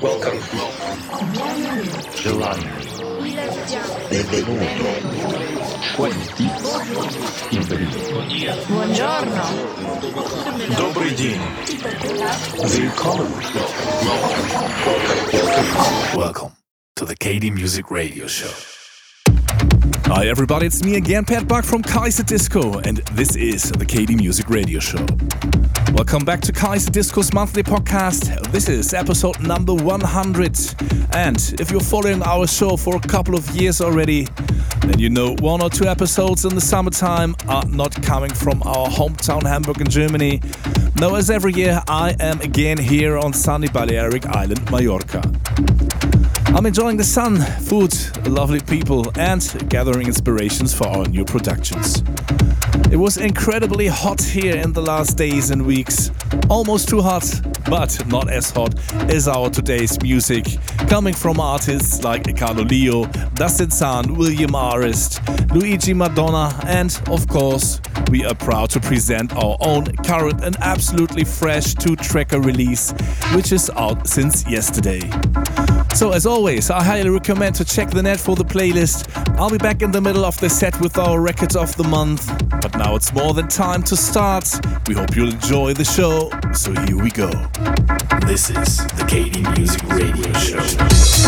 Welcome. Желание. Benvenuto. Quanti. Benvenuto. Buongiorno. Добрый день. Willkommen. Welcome to the KD Music Radio Show. Hi, everybody, it's me again, Pat Buck from Kaiserdisco, and this is the KD Music Radio Show. Welcome back to Kaiserdisco's monthly podcast. This is episode number 100. And if you're following our show for a couple of years already, then you know one or two episodes in the summertime are not coming from our hometown Hamburg in Germany. No, as every year, I am again here on sunny Balearic Island, Mallorca. I'm enjoying the sun, food, lovely people, and gathering inspirations for our new productions. It was incredibly hot here in the last days and weeks. Almost too hot, but not as hot as our today's music, coming from artists like Carlo Lio, Dustin Zahn, William Arist, Luigi Madonna, and of course, we are proud to present our own current and absolutely fresh two tracker release, which is out since yesterday. So, as always, I highly recommend to check the net for the playlist. I'll be back in the middle of the set with our record of the month. But now it's more than time to start. We hope you'll enjoy the show, so here we go. This is the KD Music Radio Show.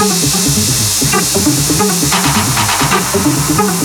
Thank you.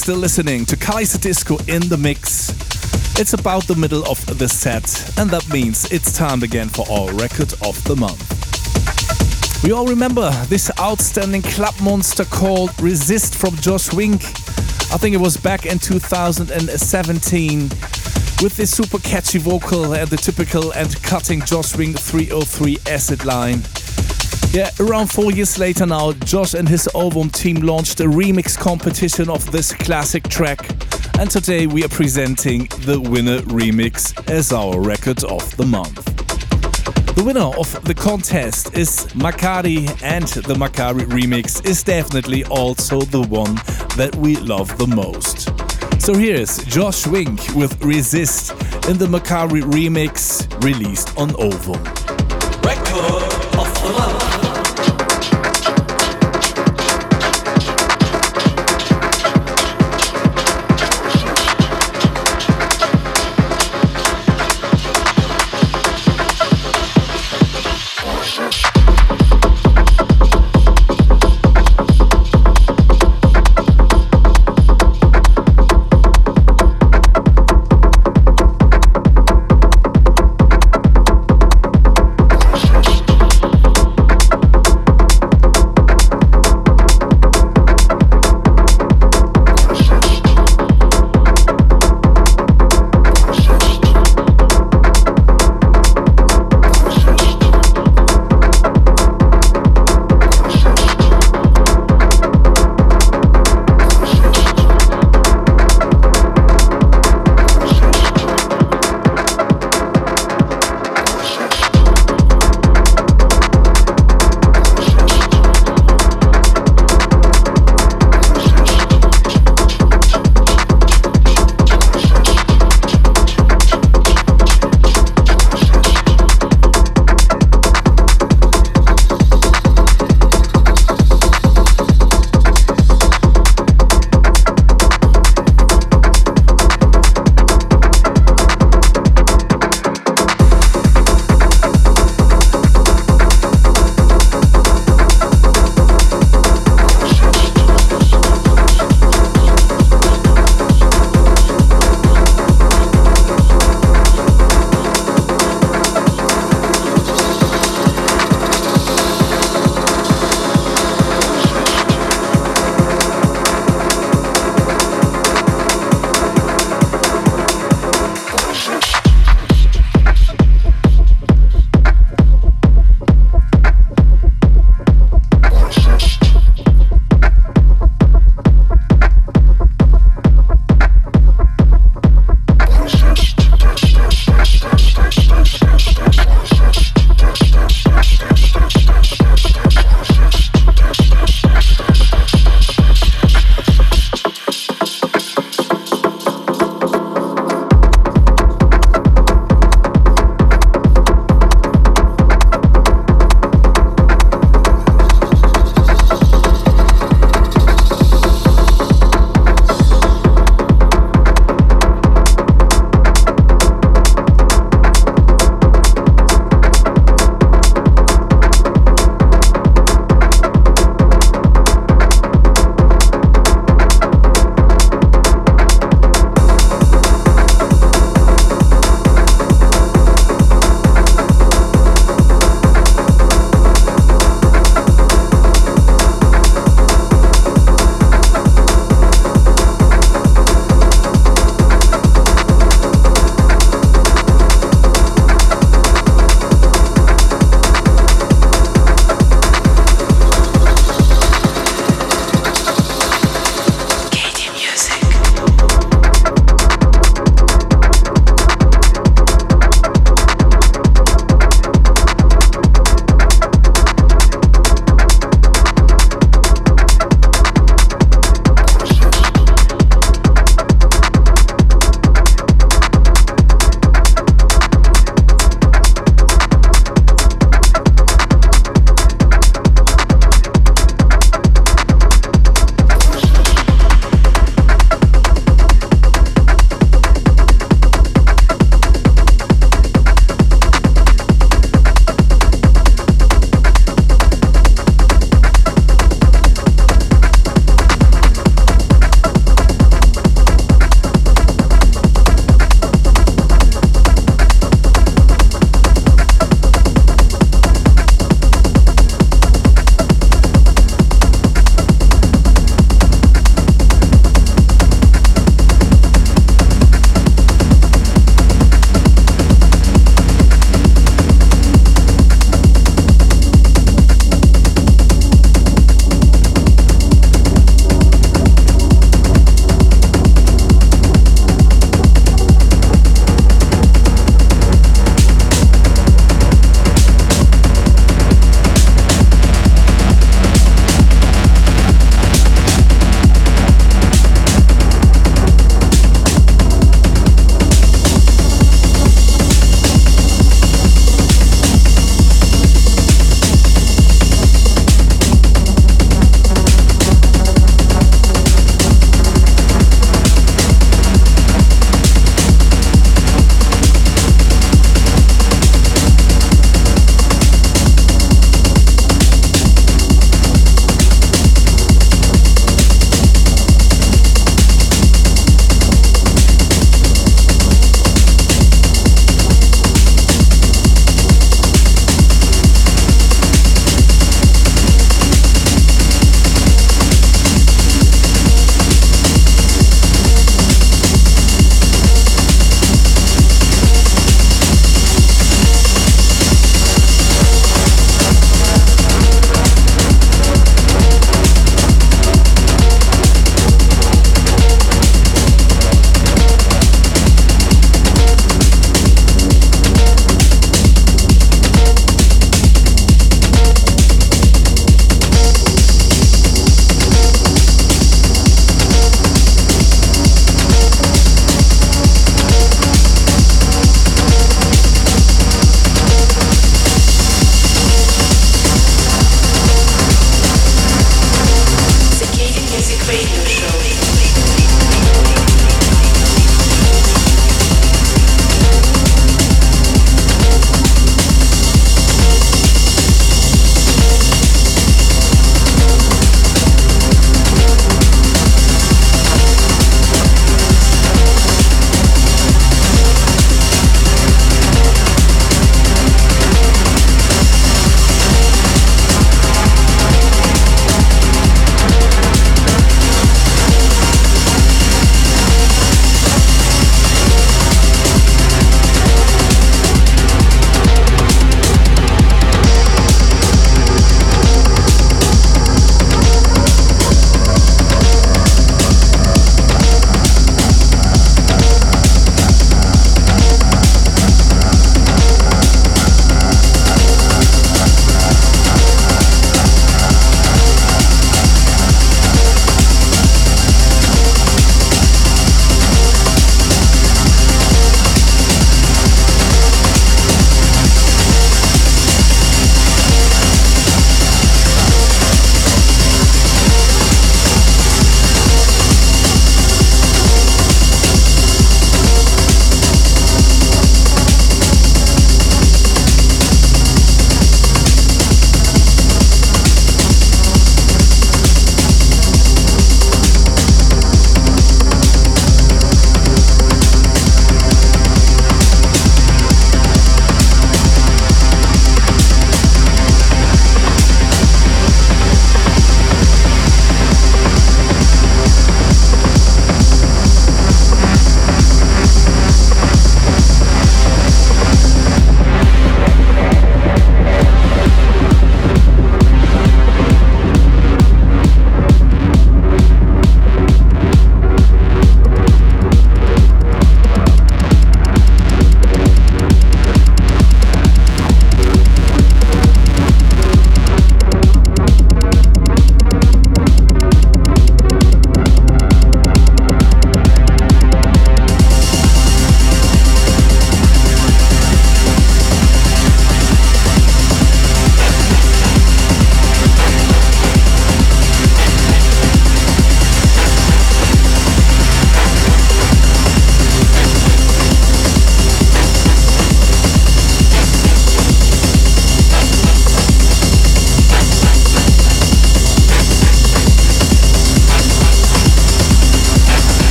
Still listening to Kaiserdisco in the mix. It's about the middle of the set, and that means it's time again for our record of the month. We all remember this outstanding club monster called Resist from Josh Wink. I think it was back in 2017 with this super catchy vocal and the typical and cutting Josh Wink 303 acid line. Yeah, around four years later now, Josh and his Ovum team launched a remix competition of this classic track. And today we are presenting the winner remix as our record of the month. The winner of the contest is Maccari, and the Maccari remix is definitely also the one that we love the most. So here's Josh Wink with Resist in the Maccari remix released on Ovum. Record of the month.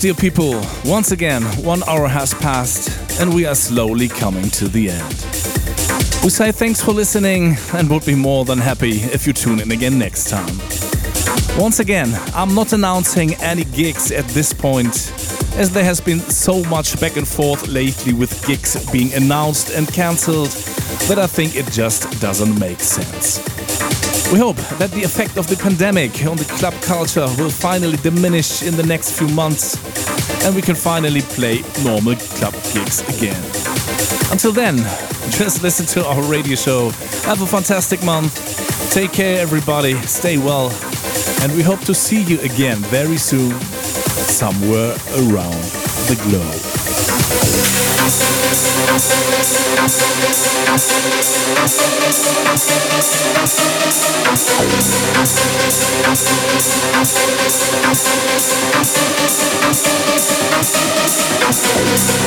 Dear people, once again, one hour has passed and we are slowly coming to the end. We say thanks for listening and would be more than happy if you tune in again next time. Once again, I'm not announcing any gigs at this point, as there has been so much back and forth lately with gigs being announced and cancelled that I think it just doesn't make sense. We hope that the effect of the pandemic on the club culture will finally diminish in the next few months and we can finally play normal club gigs again. Until then, just listen to our radio show. Have a fantastic month. Take care, everybody. Stay well. And we hope to see you again very soon, somewhere around the globe. You're listening to the KD Music Radio Show. For more information, please check www.kd-music.net. KD Music.